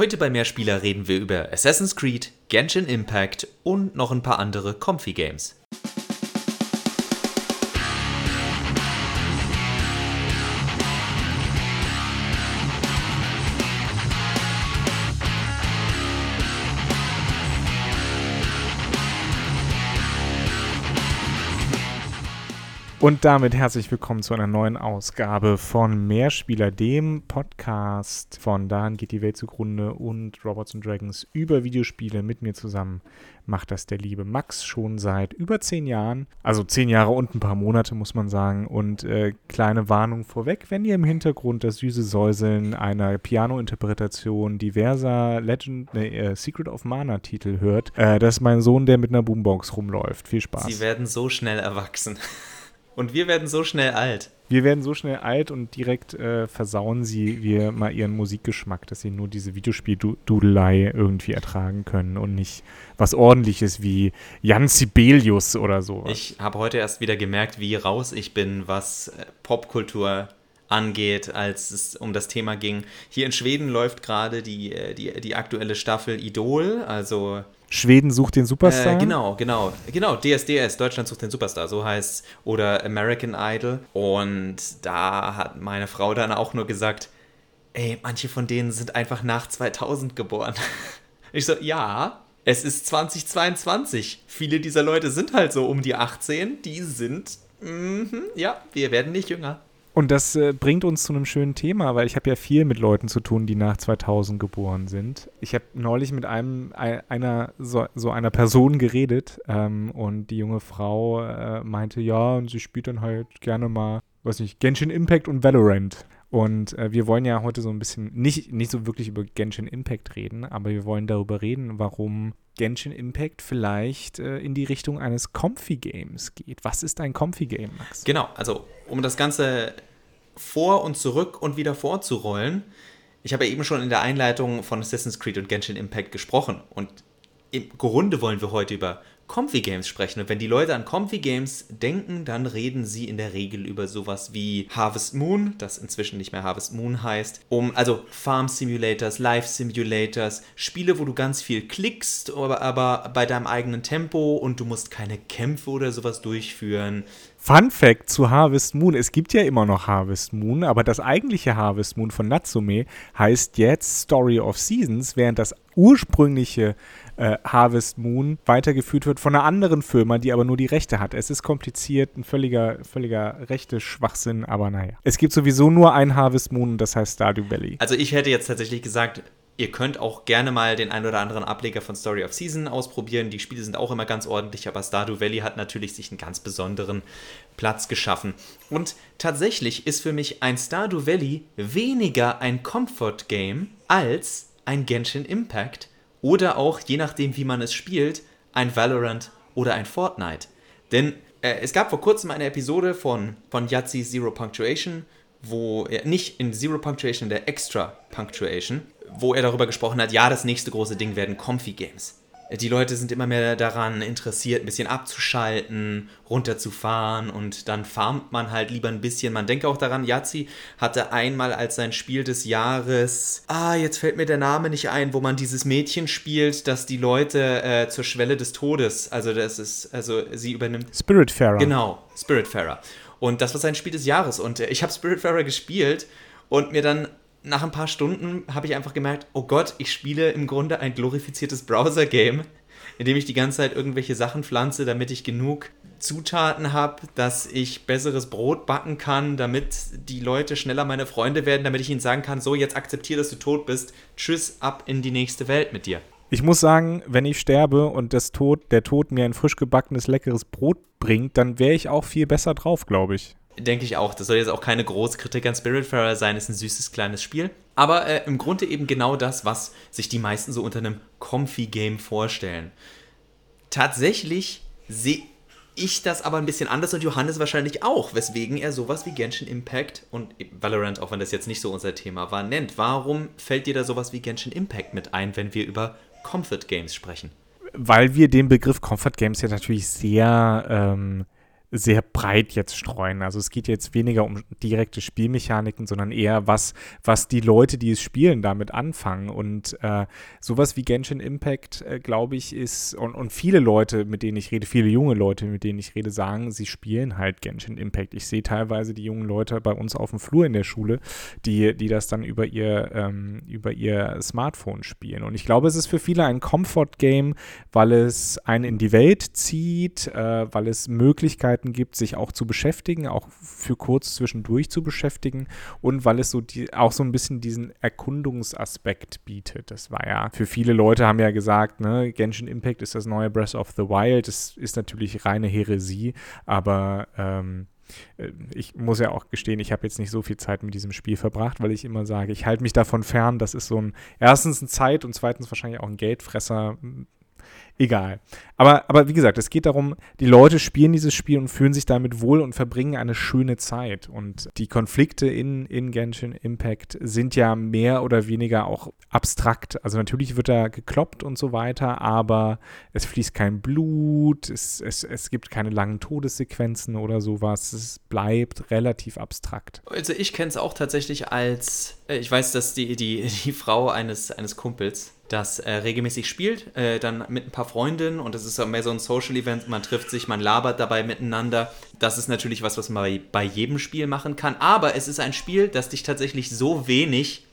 Heute bei Mehrspieler reden wir über Assassin's Creed, Genshin Impact und noch ein paar andere Comfy Games. Und damit herzlich willkommen zu einer neuen Ausgabe von Mehrspieler, dem Podcast von Daran geht die Welt zugrunde und Robots and Dragons über Videospiele mit mir zusammen macht das der liebe Max schon seit über zehn Jahren. Also zehn Jahre und ein paar Monate, muss man sagen. Und äh, kleine Warnung vorweg, wenn ihr im Hintergrund das süße Säuseln einer Piano-Interpretation diverser Legend, äh, Secret of Mana-Titel hört, äh, das ist mein Sohn, der mit einer Boombox rumläuft. Viel Spaß. Sie werden so schnell erwachsen. Und wir werden so schnell alt. Wir werden so schnell alt und direkt äh, versauen sie wir mal ihren Musikgeschmack, dass sie nur diese Videospiel-Dudelei irgendwie ertragen können und nicht was ordentliches wie Jan Sibelius oder so. Ich habe heute erst wieder gemerkt, wie raus ich bin, was äh, Popkultur angeht, als es um das Thema ging. Hier in Schweden läuft gerade die, äh, die, die aktuelle Staffel Idol, also Schweden sucht den Superstar. Äh, genau, genau. Genau, DSDS, Deutschland sucht den Superstar, so heißt Oder American Idol. Und da hat meine Frau dann auch nur gesagt, ey, manche von denen sind einfach nach 2000 geboren. Ich so, ja, es ist 2022. Viele dieser Leute sind halt so um die 18. Die sind, mm ja, wir werden nicht jünger. Und das äh, bringt uns zu einem schönen Thema, weil ich habe ja viel mit Leuten zu tun, die nach 2000 geboren sind. Ich habe neulich mit einem einer so, so einer Person geredet ähm, und die junge Frau äh, meinte, ja, und sie spielt dann halt gerne mal, weiß nicht, Genshin Impact und Valorant. Und äh, wir wollen ja heute so ein bisschen, nicht, nicht so wirklich über Genshin Impact reden, aber wir wollen darüber reden, warum Genshin Impact vielleicht äh, in die Richtung eines Comfy Games geht. Was ist ein Comfy Game, Max? Genau, also um das Ganze vor und zurück und wieder vorzurollen. Ich habe ja eben schon in der Einleitung von Assassin's Creed und Genshin Impact gesprochen und im Grunde wollen wir heute über Comfy Games sprechen. Und wenn die Leute an Comfy Games denken, dann reden sie in der Regel über sowas wie Harvest Moon, das inzwischen nicht mehr Harvest Moon heißt, um also Farm Simulators, Life Simulators, Spiele, wo du ganz viel klickst, aber, aber bei deinem eigenen Tempo und du musst keine Kämpfe oder sowas durchführen. Fun Fact zu Harvest Moon: Es gibt ja immer noch Harvest Moon, aber das eigentliche Harvest Moon von Natsume heißt jetzt Story of Seasons, während das ursprüngliche äh, Harvest Moon weitergeführt wird von einer anderen Firma, die aber nur die Rechte hat. Es ist kompliziert, ein völliger, völliger rechte Schwachsinn, aber naja. Es gibt sowieso nur ein Harvest Moon und das heißt Stardew Valley. Also ich hätte jetzt tatsächlich gesagt, Ihr könnt auch gerne mal den ein oder anderen Ableger von Story of Season ausprobieren. Die Spiele sind auch immer ganz ordentlich, aber Stardew Valley hat natürlich sich einen ganz besonderen Platz geschaffen. Und tatsächlich ist für mich ein Stardew Valley weniger ein Comfort Game als ein Genshin Impact, oder auch, je nachdem, wie man es spielt, ein Valorant oder ein Fortnite. Denn äh, es gab vor kurzem eine Episode von, von Yahtzee Zero Punctuation, wo er nicht in Zero Punctuation, in der Extra Punctuation, wo er darüber gesprochen hat, ja, das nächste große Ding werden Comfy Games die Leute sind immer mehr daran interessiert, ein bisschen abzuschalten, runterzufahren und dann farmt man halt lieber ein bisschen. Man denke auch daran, Yazzi hatte einmal als sein Spiel des Jahres, ah, jetzt fällt mir der Name nicht ein, wo man dieses Mädchen spielt, das die Leute äh, zur Schwelle des Todes, also das ist, also sie übernimmt. Spiritfarer. Genau, Spiritfarer. Und das war sein Spiel des Jahres und äh, ich habe Spiritfarer gespielt und mir dann nach ein paar Stunden habe ich einfach gemerkt, oh Gott, ich spiele im Grunde ein glorifiziertes Browser-Game, in dem ich die ganze Zeit irgendwelche Sachen pflanze, damit ich genug Zutaten habe, dass ich besseres Brot backen kann, damit die Leute schneller meine Freunde werden, damit ich ihnen sagen kann, so, jetzt akzeptiere, dass du tot bist, tschüss, ab in die nächste Welt mit dir. Ich muss sagen, wenn ich sterbe und das Tod, der Tod mir ein frisch gebackenes, leckeres Brot bringt, dann wäre ich auch viel besser drauf, glaube ich denke ich auch. Das soll jetzt auch keine große Kritik an Spiritfarer sein, ist ein süßes kleines Spiel. Aber äh, im Grunde eben genau das, was sich die meisten so unter einem Comfy-Game vorstellen. Tatsächlich sehe ich das aber ein bisschen anders und Johannes wahrscheinlich auch, weswegen er sowas wie Genshin Impact und Valorant, auch wenn das jetzt nicht so unser Thema war, nennt. Warum fällt dir da sowas wie Genshin Impact mit ein, wenn wir über Comfort Games sprechen? Weil wir den Begriff Comfort Games ja natürlich sehr ähm, sehr breit jetzt streuen. Also es geht jetzt weniger um direkte Spielmechaniken, sondern eher was, was die Leute, die es spielen, damit anfangen. Und äh, sowas wie Genshin Impact, äh, glaube ich, ist, und, und viele Leute, mit denen ich rede, viele junge Leute, mit denen ich rede, sagen, sie spielen halt Genshin Impact. Ich sehe teilweise die jungen Leute bei uns auf dem Flur in der Schule, die, die das dann über ihr, ähm, über ihr Smartphone spielen. Und ich glaube, es ist für viele ein Comfort-Game, weil es einen in die Welt zieht, äh, weil es Möglichkeiten Möglichkeiten gibt, sich auch zu beschäftigen, auch für kurz zwischendurch zu beschäftigen und weil es so die, auch so ein bisschen diesen Erkundungsaspekt bietet. Das war ja, für viele Leute haben ja gesagt, ne, Genshin Impact ist das neue Breath of the Wild. Das ist natürlich reine Häresie, aber ähm, äh, ich muss ja auch gestehen, ich habe jetzt nicht so viel Zeit mit diesem Spiel verbracht, weil ich immer sage, ich halte mich davon fern. Das ist so ein, erstens ein Zeit und zweitens wahrscheinlich auch ein Geldfresser egal. Aber, aber wie gesagt, es geht darum, die Leute spielen dieses Spiel und fühlen sich damit wohl und verbringen eine schöne Zeit. Und die Konflikte in, in Genshin Impact sind ja mehr oder weniger auch abstrakt. Also natürlich wird da gekloppt und so weiter, aber es fließt kein Blut, es, es, es gibt keine langen Todessequenzen oder sowas. Es bleibt relativ abstrakt. Also ich kenne es auch tatsächlich als, äh, ich weiß, dass die, die, die Frau eines, eines Kumpels das äh, regelmäßig spielt, äh, dann mit ein paar Freundinnen und es ist mehr so ein Social Event, man trifft sich, man labert dabei miteinander. Das ist natürlich was, was man bei, bei jedem Spiel machen kann, aber es ist ein Spiel, das dich tatsächlich so wenig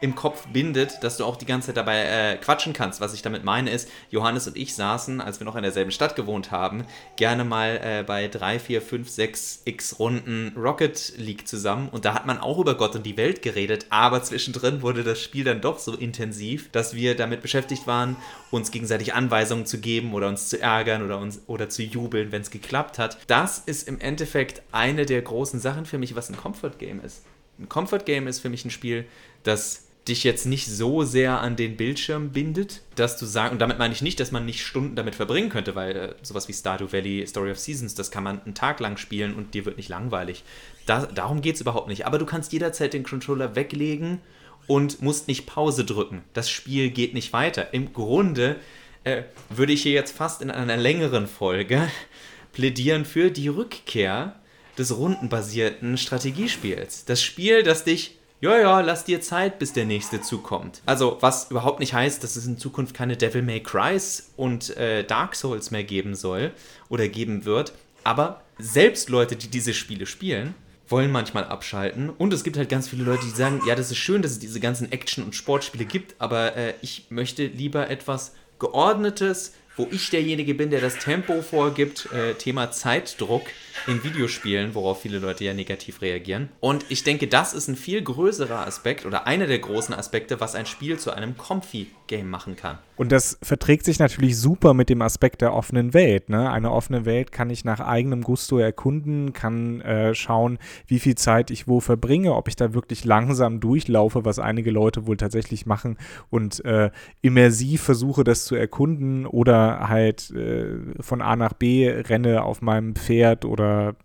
im Kopf bindet, dass du auch die ganze Zeit dabei äh, quatschen kannst. Was ich damit meine ist, Johannes und ich saßen, als wir noch in derselben Stadt gewohnt haben, gerne mal äh, bei 3, 4, 5, 6 x Runden Rocket League zusammen und da hat man auch über Gott und die Welt geredet, aber zwischendrin wurde das Spiel dann doch so intensiv, dass wir damit beschäftigt waren, uns gegenseitig Anweisungen zu geben oder uns zu ärgern oder, uns, oder zu jubeln, wenn es geklappt hat. Das ist im Endeffekt eine der großen Sachen für mich, was ein Comfort Game ist. Ein Comfort Game ist für mich ein Spiel, das dich jetzt nicht so sehr an den Bildschirm bindet, dass du sagst, und damit meine ich nicht, dass man nicht Stunden damit verbringen könnte, weil äh, sowas wie Stardew Valley, Story of Seasons, das kann man einen Tag lang spielen und dir wird nicht langweilig. Da, darum geht es überhaupt nicht. Aber du kannst jederzeit den Controller weglegen und musst nicht Pause drücken. Das Spiel geht nicht weiter. Im Grunde äh, würde ich hier jetzt fast in einer längeren Folge plädieren für die Rückkehr des rundenbasierten Strategiespiels. Das Spiel, das dich ja, ja, lass dir Zeit, bis der nächste zukommt. Also, was überhaupt nicht heißt, dass es in Zukunft keine Devil May Crys und äh, Dark Souls mehr geben soll oder geben wird. Aber selbst Leute, die diese Spiele spielen, wollen manchmal abschalten. Und es gibt halt ganz viele Leute, die sagen, ja, das ist schön, dass es diese ganzen Action- und Sportspiele gibt, aber äh, ich möchte lieber etwas Geordnetes, wo ich derjenige bin, der das Tempo vorgibt. Äh, Thema Zeitdruck in Videospielen, worauf viele Leute ja negativ reagieren. Und ich denke, das ist ein viel größerer Aspekt oder einer der großen Aspekte, was ein Spiel zu einem Comfy-Game machen kann. Und das verträgt sich natürlich super mit dem Aspekt der offenen Welt. Ne? Eine offene Welt kann ich nach eigenem Gusto erkunden, kann äh, schauen, wie viel Zeit ich wo verbringe, ob ich da wirklich langsam durchlaufe, was einige Leute wohl tatsächlich machen und äh, immersiv versuche, das zu erkunden oder halt äh, von A nach B renne auf meinem Pferd oder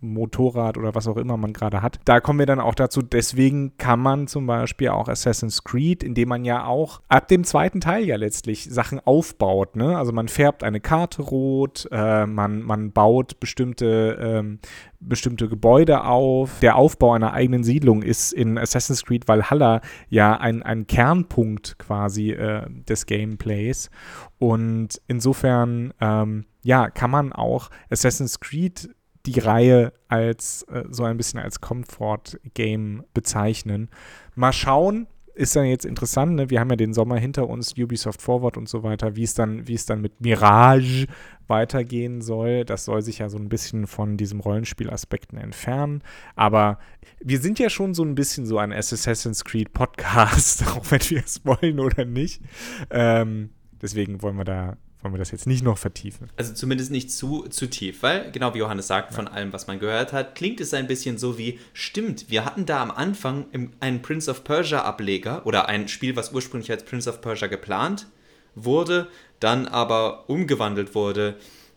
Motorrad oder was auch immer man gerade hat. Da kommen wir dann auch dazu, deswegen kann man zum Beispiel auch Assassin's Creed, indem man ja auch ab dem zweiten Teil ja letztlich Sachen aufbaut. Ne? Also man färbt eine Karte rot, äh, man, man baut bestimmte, ähm, bestimmte Gebäude auf. Der Aufbau einer eigenen Siedlung ist in Assassin's Creed Valhalla ja ein, ein Kernpunkt quasi äh, des Gameplays. Und insofern, ähm, ja, kann man auch Assassin's Creed die Reihe als äh, so ein bisschen als Comfort-Game bezeichnen. Mal schauen, ist dann jetzt interessant, ne? wir haben ja den Sommer hinter uns, Ubisoft Forward und so weiter, wie es dann, es dann mit Mirage weitergehen soll. Das soll sich ja so ein bisschen von diesem Rollenspielaspekten entfernen. Aber wir sind ja schon so ein bisschen so ein Assassin's Creed Podcast, auch wenn wir es wollen oder nicht. Ähm, deswegen wollen wir da wollen wir das jetzt nicht noch vertiefen. Also zumindest nicht zu, zu tief, weil, genau wie Johannes sagt, ja. von allem, was man gehört hat, klingt es ein bisschen so wie, stimmt, wir hatten da am Anfang einen Prince of Persia Ableger oder ein Spiel, was ursprünglich als Prince of Persia geplant wurde, dann aber umgewandelt wurde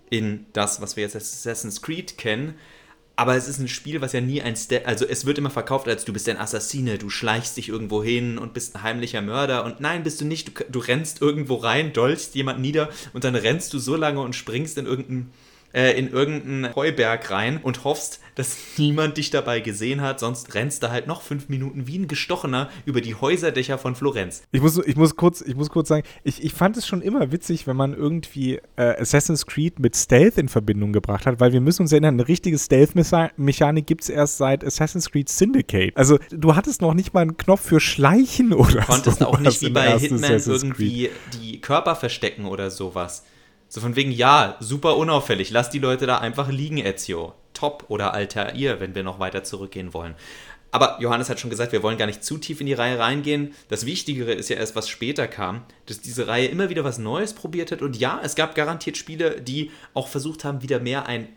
in das, was wir jetzt als Assassin's Creed kennen. Aber es ist ein Spiel, was ja nie ein Step, also es wird immer verkauft als du bist ein Assassine, du schleichst dich irgendwo hin und bist ein heimlicher Mörder und nein, bist du nicht, du, du rennst irgendwo rein, dolchst jemand nieder und dann rennst du so lange und springst in irgendein äh, in irgendeinen Heuberg rein und hoffst, dass niemand dich dabei gesehen hat, sonst rennst du halt noch fünf Minuten wie ein Gestochener über die Häuserdächer von Florenz. Ich muss, ich muss, kurz, ich muss kurz sagen, ich, ich fand es schon immer witzig, wenn man irgendwie äh, Assassin's Creed mit Stealth in Verbindung gebracht hat, weil wir müssen uns erinnern, eine richtige Stealth-Mechanik gibt es erst seit Assassin's Creed Syndicate. Also du hattest noch nicht mal einen Knopf für Schleichen oder so. Du konntest auch nicht wie bei Hitman irgendwie die Körper verstecken oder sowas. So von wegen, ja, super unauffällig, lass die Leute da einfach liegen, Ezio. Top oder Altair, wenn wir noch weiter zurückgehen wollen. Aber Johannes hat schon gesagt, wir wollen gar nicht zu tief in die Reihe reingehen. Das Wichtigere ist ja erst, was später kam, dass diese Reihe immer wieder was Neues probiert hat. Und ja, es gab garantiert Spiele, die auch versucht haben, wieder mehr ein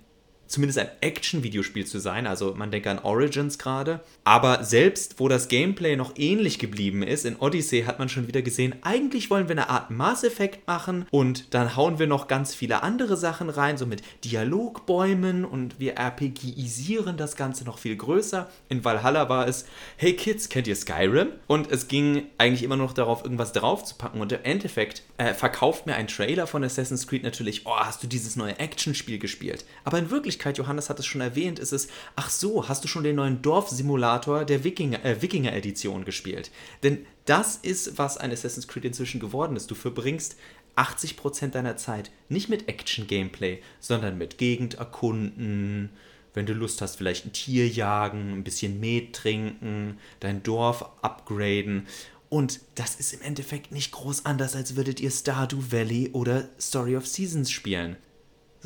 zumindest ein Action-Videospiel zu sein. Also man denke an Origins gerade. Aber selbst wo das Gameplay noch ähnlich geblieben ist, in Odyssey hat man schon wieder gesehen, eigentlich wollen wir eine Art Mass Effect machen und dann hauen wir noch ganz viele andere Sachen rein, so mit Dialogbäumen und wir RPGisieren das Ganze noch viel größer. In Valhalla war es, hey Kids, kennt ihr Skyrim? Und es ging eigentlich immer noch darauf, irgendwas draufzupacken. Und im Endeffekt äh, verkauft mir ein Trailer von Assassin's Creed natürlich, oh, hast du dieses neue Action-Spiel gespielt? Aber in Wirklichkeit Wirklichkeit, Johannes hat es schon erwähnt, ist es, ach so, hast du schon den neuen Dorfsimulator der Wikinger, äh, Wikinger Edition gespielt? Denn das ist, was ein Assassin's Creed inzwischen geworden ist. Du verbringst 80% deiner Zeit nicht mit Action-Gameplay, sondern mit Gegend erkunden, wenn du Lust hast, vielleicht ein Tier jagen, ein bisschen Met trinken, dein Dorf upgraden. Und das ist im Endeffekt nicht groß anders, als würdet ihr Stardew Valley oder Story of Seasons spielen.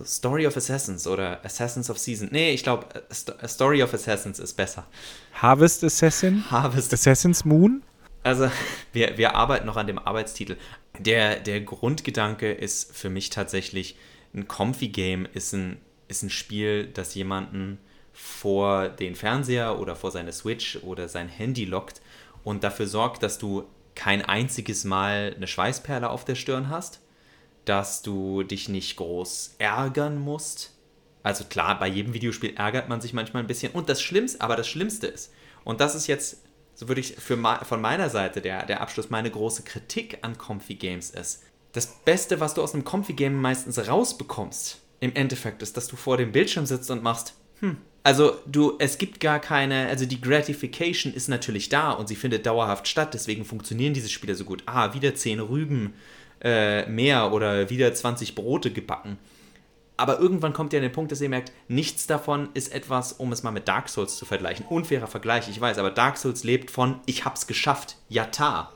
So Story of Assassins oder Assassins of Season. Nee, ich glaube, Story of Assassins ist besser. Harvest Assassin? Harvest. Assassin's Moon? Also, wir, wir arbeiten noch an dem Arbeitstitel. Der, der Grundgedanke ist für mich tatsächlich, ein Comfy-Game ist ein, ist ein Spiel, das jemanden vor den Fernseher oder vor seine Switch oder sein Handy lockt und dafür sorgt, dass du kein einziges Mal eine Schweißperle auf der Stirn hast, dass du dich nicht groß ärgern musst. Also klar, bei jedem Videospiel ärgert man sich manchmal ein bisschen. Und das Schlimmste, aber das Schlimmste ist, und das ist jetzt, so würde ich für, von meiner Seite der, der Abschluss, meine große Kritik an Comfy Games ist, das Beste, was du aus einem Comfy Game meistens rausbekommst, im Endeffekt, ist, dass du vor dem Bildschirm sitzt und machst, hm, also du, es gibt gar keine, also die Gratification ist natürlich da und sie findet dauerhaft statt, deswegen funktionieren diese Spiele so gut. Ah, wieder 10 Rüben, äh, mehr oder wieder 20 Brote gebacken. Aber irgendwann kommt ihr an den Punkt, dass ihr merkt, nichts davon ist etwas, um es mal mit Dark Souls zu vergleichen. Unfairer Vergleich, ich weiß, aber Dark Souls lebt von ich hab's geschafft, Yata.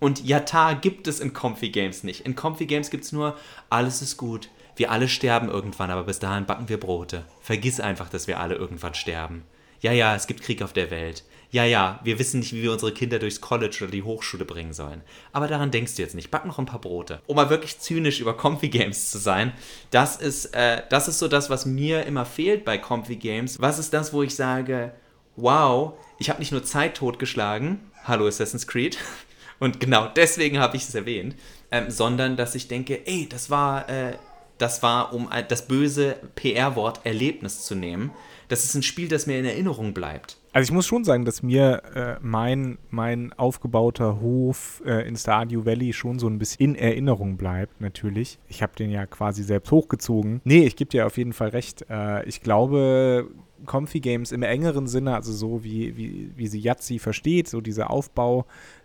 Und Yata gibt es in Comfy Games nicht. In Comfy Games gibt es nur, alles ist gut. Wir alle sterben irgendwann, aber bis dahin backen wir Brote. Vergiss einfach, dass wir alle irgendwann sterben. Ja, ja, es gibt Krieg auf der Welt ja, ja, wir wissen nicht, wie wir unsere Kinder durchs College oder die Hochschule bringen sollen. Aber daran denkst du jetzt nicht. Back noch ein paar Brote. Um mal wirklich zynisch über Comfy Games zu sein, das ist, äh, das ist so das, was mir immer fehlt bei Comfy Games. Was ist das, wo ich sage, wow, ich habe nicht nur Zeit totgeschlagen, hallo Assassin's Creed, und genau deswegen habe ich es erwähnt, ähm, sondern dass ich denke, ey, das war, äh, das war, um das böse PR-Wort Erlebnis zu nehmen. Das ist ein Spiel, das mir in Erinnerung bleibt. Also ich muss schon sagen, dass mir äh, mein, mein aufgebauter Hof äh, in Stardew Valley schon so ein bisschen in Erinnerung bleibt, natürlich. Ich habe den ja quasi selbst hochgezogen. Nee, ich gebe dir auf jeden Fall recht. Äh, ich glaube, Comfy Games im engeren Sinne, also so wie, wie, wie sie Yahtzee versteht, so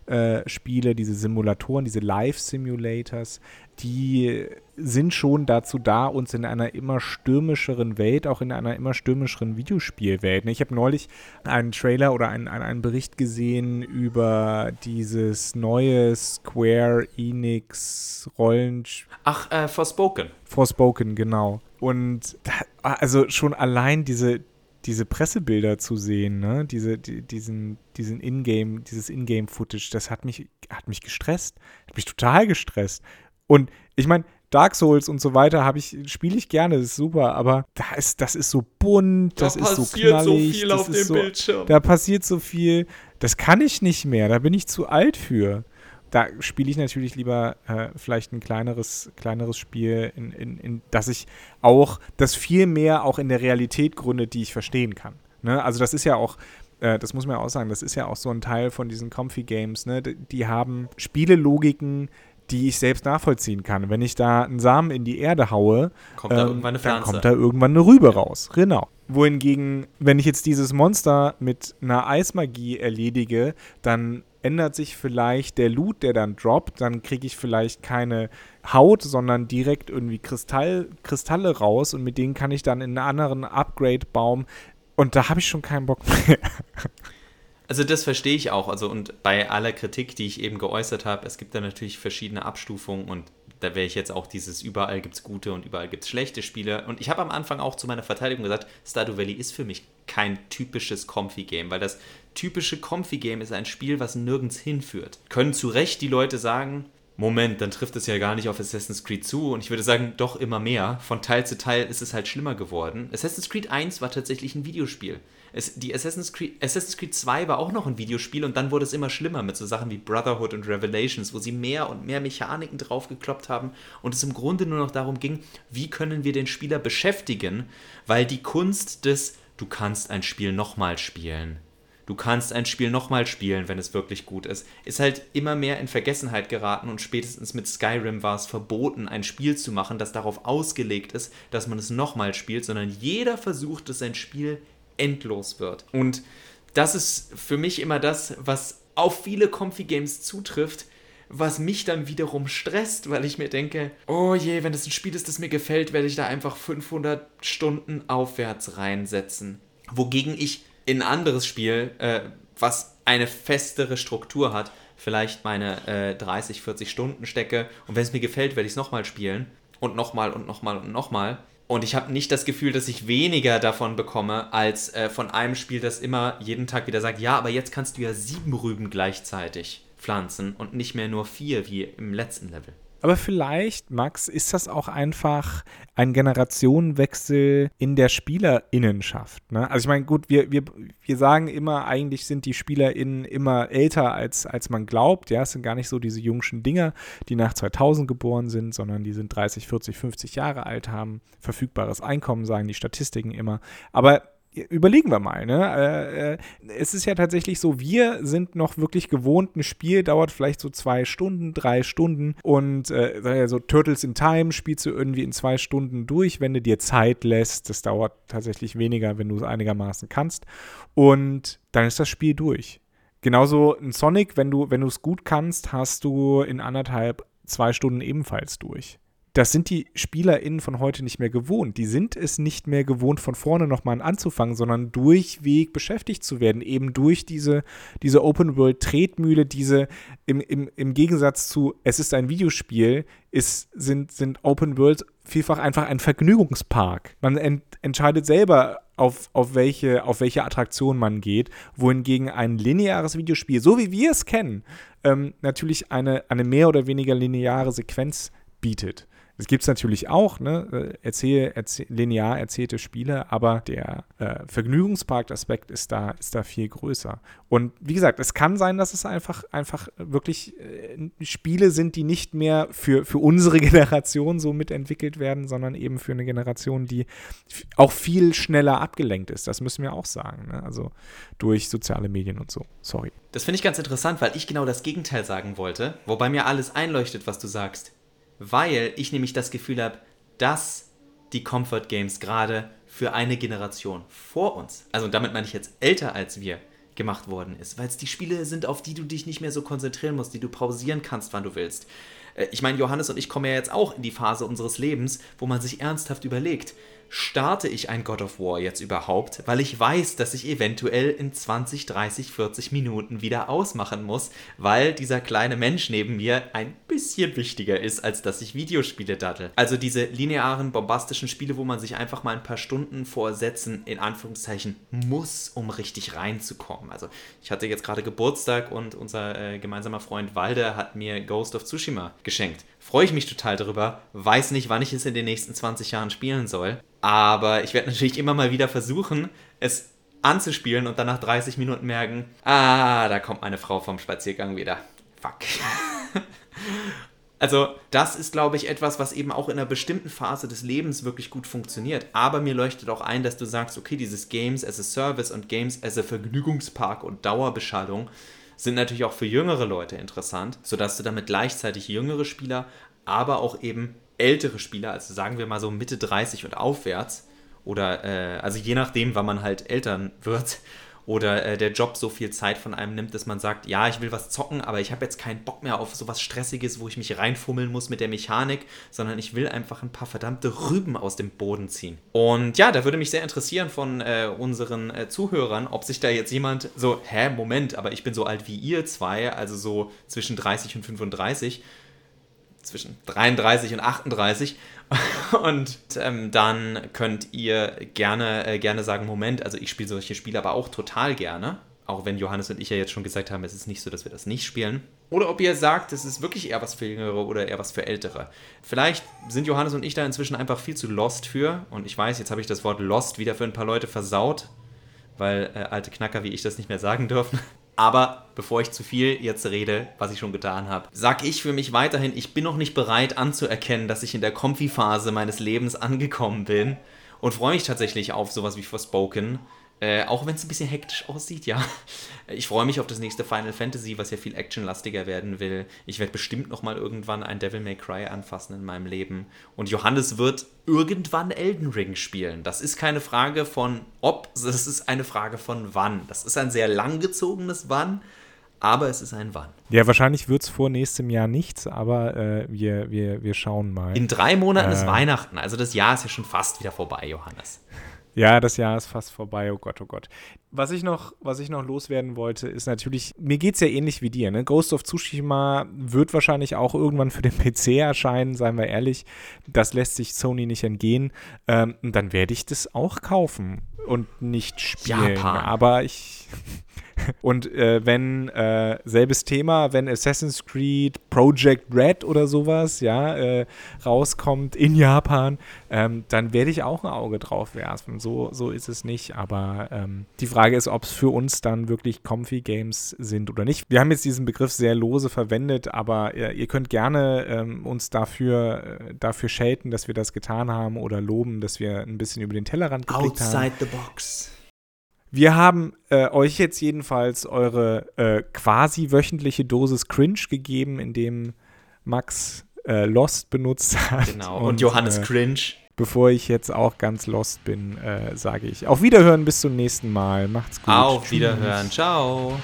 diese Aufbauspiele, diese Simulatoren, diese Live-Simulators, die sind schon dazu da, uns in einer immer stürmischeren Welt, auch in einer immer stürmischeren Videospielwelt. Ich habe neulich einen Trailer oder einen, einen Bericht gesehen über dieses neue Square Enix Rollenspiel. Ach, äh, Forspoken. Forspoken, genau. Und da, also schon allein diese, diese Pressebilder zu sehen, ne? Diese, die, diesen, diesen Ingame, dieses Ingame-Footage, das hat mich, hat mich gestresst. Hat mich total gestresst. Und ich meine, Dark Souls und so weiter habe ich spiele ich gerne, das ist super, aber da ist das ist so bunt, das da ist so knallig, so viel das auf ist dem so, Bildschirm. Da passiert so viel, das kann ich nicht mehr, da bin ich zu alt für. Da spiele ich natürlich lieber äh, vielleicht ein kleineres, kleineres Spiel, in, in, in das ich auch, das viel mehr auch in der Realität gründet, die ich verstehen kann. Ne? Also das ist ja auch, äh, das muss man ja auch sagen, das ist ja auch so ein Teil von diesen Comfy Games, ne? Die, die haben Spielelogiken, die ich selbst nachvollziehen kann. Wenn ich da einen Samen in die Erde haue, kommt da ähm, irgendwann eine Pflanze. dann kommt da irgendwann eine Rübe raus. Genau. Wohingegen, wenn ich jetzt dieses Monster mit einer Eismagie erledige, dann ändert sich vielleicht der Loot, der dann droppt. Dann kriege ich vielleicht keine Haut, sondern direkt irgendwie Kristall, Kristalle raus und mit denen kann ich dann in einen anderen Upgrade-Baum. Und da habe ich schon keinen Bock mehr. Also das verstehe ich auch. Also und bei aller Kritik, die ich eben geäußert habe, es gibt da natürlich verschiedene Abstufungen und da wäre ich jetzt auch dieses überall gibt es gute und überall gibt es schlechte Spiele. Und ich habe am Anfang auch zu meiner Verteidigung gesagt, Stardew Valley ist für mich kein typisches Comfy-Game, weil das typische Comfy-Game ist ein Spiel, was nirgends hinführt. Können zu Recht die Leute sagen, Moment, dann trifft es ja gar nicht auf Assassin's Creed zu. Und ich würde sagen, doch immer mehr. Von Teil zu Teil ist es halt schlimmer geworden. Assassin's Creed 1 war tatsächlich ein Videospiel. Es, die Assassin's Creed, Assassin's Creed 2 war auch noch ein Videospiel und dann wurde es immer schlimmer mit so Sachen wie Brotherhood und Revelations, wo sie mehr und mehr Mechaniken draufgekloppt haben und es im Grunde nur noch darum ging, wie können wir den Spieler beschäftigen, weil die Kunst des du kannst ein Spiel nochmal spielen du kannst ein Spiel nochmal spielen, wenn es wirklich gut ist, ist halt immer mehr in Vergessenheit geraten und spätestens mit Skyrim war es verboten, ein Spiel zu machen, das darauf ausgelegt ist, dass man es nochmal spielt, sondern jeder versucht, dass sein Spiel endlos wird. Und das ist für mich immer das, was auf viele Comfy Games zutrifft, was mich dann wiederum stresst, weil ich mir denke, oh je, wenn es ein Spiel ist, das mir gefällt, werde ich da einfach 500 Stunden aufwärts reinsetzen. Wogegen ich in ein anderes Spiel, äh, was eine festere Struktur hat, vielleicht meine äh, 30, 40 Stunden stecke und wenn es mir gefällt, werde ich es nochmal spielen und nochmal und nochmal und nochmal. Und ich habe nicht das Gefühl, dass ich weniger davon bekomme, als äh, von einem Spiel, das immer jeden Tag wieder sagt, ja, aber jetzt kannst du ja sieben Rüben gleichzeitig pflanzen und nicht mehr nur vier wie im letzten Level. Aber vielleicht, Max, ist das auch einfach ein Generationenwechsel in der Spielerinnenschaft. Ne? Also ich meine, gut, wir, wir, wir sagen immer, eigentlich sind die SpielerInnen immer älter, als, als man glaubt. Ja, es sind gar nicht so diese jungschen Dinger, die nach 2000 geboren sind, sondern die sind 30, 40, 50 Jahre alt, haben verfügbares Einkommen, sagen die Statistiken immer. Aber überlegen wir mal. Ne? Äh, äh, es ist ja tatsächlich so, wir sind noch wirklich gewohnt, ein Spiel dauert vielleicht so zwei Stunden, drei Stunden und äh, so Turtles in Time spielst du irgendwie in zwei Stunden durch, wenn du dir Zeit lässt. Das dauert tatsächlich weniger, wenn du es einigermaßen kannst. Und dann ist das Spiel durch. Genauso ein Sonic, wenn du wenn du es gut kannst, hast du in anderthalb zwei Stunden ebenfalls durch das sind die SpielerInnen von heute nicht mehr gewohnt. Die sind es nicht mehr gewohnt, von vorne nochmal anzufangen, sondern durchweg beschäftigt zu werden. Eben durch diese, diese Open-World-Tretmühle, diese im, im, im Gegensatz zu, es ist ein Videospiel, ist, sind, sind Open-World vielfach einfach ein Vergnügungspark. Man ent, entscheidet selber, auf, auf, welche, auf welche Attraktion man geht, wohingegen ein lineares Videospiel, so wie wir es kennen, ähm, natürlich eine, eine mehr oder weniger lineare Sequenz bietet. Es gibt es natürlich auch, ne, äh, erzähl, erzähl, linear erzählte Spiele, aber der äh, Vergnügungspark-Aspekt ist da, ist da viel größer. Und wie gesagt, es kann sein, dass es einfach, einfach wirklich äh, Spiele sind, die nicht mehr für, für unsere Generation so mitentwickelt werden, sondern eben für eine Generation, die auch viel schneller abgelenkt ist. Das müssen wir auch sagen. Ne? Also durch soziale Medien und so. Sorry. Das finde ich ganz interessant, weil ich genau das Gegenteil sagen wollte, wobei mir alles einleuchtet, was du sagst weil ich nämlich das Gefühl habe, dass die Comfort Games gerade für eine Generation vor uns, also damit meine ich jetzt älter als wir, gemacht worden ist, weil es die Spiele sind, auf die du dich nicht mehr so konzentrieren musst, die du pausieren kannst, wann du willst. Äh, ich meine, Johannes und ich kommen ja jetzt auch in die Phase unseres Lebens, wo man sich ernsthaft überlegt, starte ich ein God of War jetzt überhaupt, weil ich weiß, dass ich eventuell in 20, 30, 40 Minuten wieder ausmachen muss, weil dieser kleine Mensch neben mir ein bisschen wichtiger ist, als dass ich Videospiele dattel. Also diese linearen, bombastischen Spiele, wo man sich einfach mal ein paar Stunden vorsetzen, in Anführungszeichen, muss, um richtig reinzukommen. Also ich hatte jetzt gerade Geburtstag und unser äh, gemeinsamer Freund Walder hat mir Ghost of Tsushima geschenkt. Freue ich mich total darüber, weiß nicht, wann ich es in den nächsten 20 Jahren spielen soll, aber ich werde natürlich immer mal wieder versuchen, es anzuspielen und dann nach 30 Minuten merken, ah, da kommt meine Frau vom Spaziergang wieder. Fuck. Also, das ist, glaube ich, etwas, was eben auch in einer bestimmten Phase des Lebens wirklich gut funktioniert. Aber mir leuchtet auch ein, dass du sagst, okay, dieses Games as a Service und Games as a Vergnügungspark und Dauerbeschallung sind natürlich auch für jüngere Leute interessant, sodass du damit gleichzeitig jüngere Spieler, aber auch eben ältere Spieler, also sagen wir mal so Mitte 30 und aufwärts, oder äh, also je nachdem, wann man halt Eltern wird, oder äh, der Job so viel Zeit von einem nimmt, dass man sagt, ja, ich will was zocken, aber ich habe jetzt keinen Bock mehr auf sowas Stressiges, wo ich mich reinfummeln muss mit der Mechanik, sondern ich will einfach ein paar verdammte Rüben aus dem Boden ziehen. Und ja, da würde mich sehr interessieren von äh, unseren äh, Zuhörern, ob sich da jetzt jemand so, hä, Moment, aber ich bin so alt wie ihr zwei, also so zwischen 30 und 35, zwischen 33 und 38. Und ähm, dann könnt ihr gerne, äh, gerne sagen, Moment, also ich spiele solche Spiele aber auch total gerne. Auch wenn Johannes und ich ja jetzt schon gesagt haben, es ist nicht so, dass wir das nicht spielen. Oder ob ihr sagt, es ist wirklich eher was für Jüngere oder eher was für Ältere. Vielleicht sind Johannes und ich da inzwischen einfach viel zu lost für. Und ich weiß, jetzt habe ich das Wort lost wieder für ein paar Leute versaut, weil äh, alte Knacker wie ich das nicht mehr sagen dürfen. Aber bevor ich zu viel jetzt rede, was ich schon getan habe, sag ich für mich weiterhin, ich bin noch nicht bereit anzuerkennen, dass ich in der Comfy-Phase meines Lebens angekommen bin und freue mich tatsächlich auf sowas wie Forspoken. Äh, auch wenn es ein bisschen hektisch aussieht, ja. Ich freue mich auf das nächste Final Fantasy, was ja viel actionlastiger werden will. Ich werde bestimmt noch mal irgendwann ein Devil May Cry anfassen in meinem Leben. Und Johannes wird irgendwann Elden Ring spielen. Das ist keine Frage von ob, das ist eine Frage von wann. Das ist ein sehr langgezogenes Wann, aber es ist ein Wann. Ja, wahrscheinlich wird es vor nächstem Jahr nichts, aber äh, wir, wir, wir schauen mal. In drei Monaten äh, ist Weihnachten, also das Jahr ist ja schon fast wieder vorbei, Johannes. Ja, das Jahr ist fast vorbei, oh Gott, oh Gott. Was ich noch, was ich noch loswerden wollte, ist natürlich, mir geht es ja ähnlich wie dir. Ne? Ghost of Tsushima wird wahrscheinlich auch irgendwann für den PC erscheinen, seien wir ehrlich. Das lässt sich Sony nicht entgehen. Ähm, dann werde ich das auch kaufen und nicht spielen. Japan. Aber ich. Und äh, wenn, äh, selbes Thema, wenn Assassin's Creed Project Red oder sowas, ja, äh, rauskommt in Japan, ähm, dann werde ich auch ein Auge drauf werfen. So, so ist es nicht. Aber ähm, die Frage ist, ob es für uns dann wirklich Comfy Games sind oder nicht. Wir haben jetzt diesen Begriff sehr lose verwendet, aber äh, ihr könnt gerne ähm, uns dafür, äh, dafür schelten, dass wir das getan haben oder loben, dass wir ein bisschen über den Tellerrand geblickt Outside haben. the box. Wir haben äh, euch jetzt jedenfalls eure äh, quasi wöchentliche Dosis Cringe gegeben, indem Max äh, Lost benutzt hat. Genau, und, und Johannes äh, Cringe. Bevor ich jetzt auch ganz lost bin, äh, sage ich auf Wiederhören bis zum nächsten Mal. Macht's gut. Auf Wiederhören. Ciao.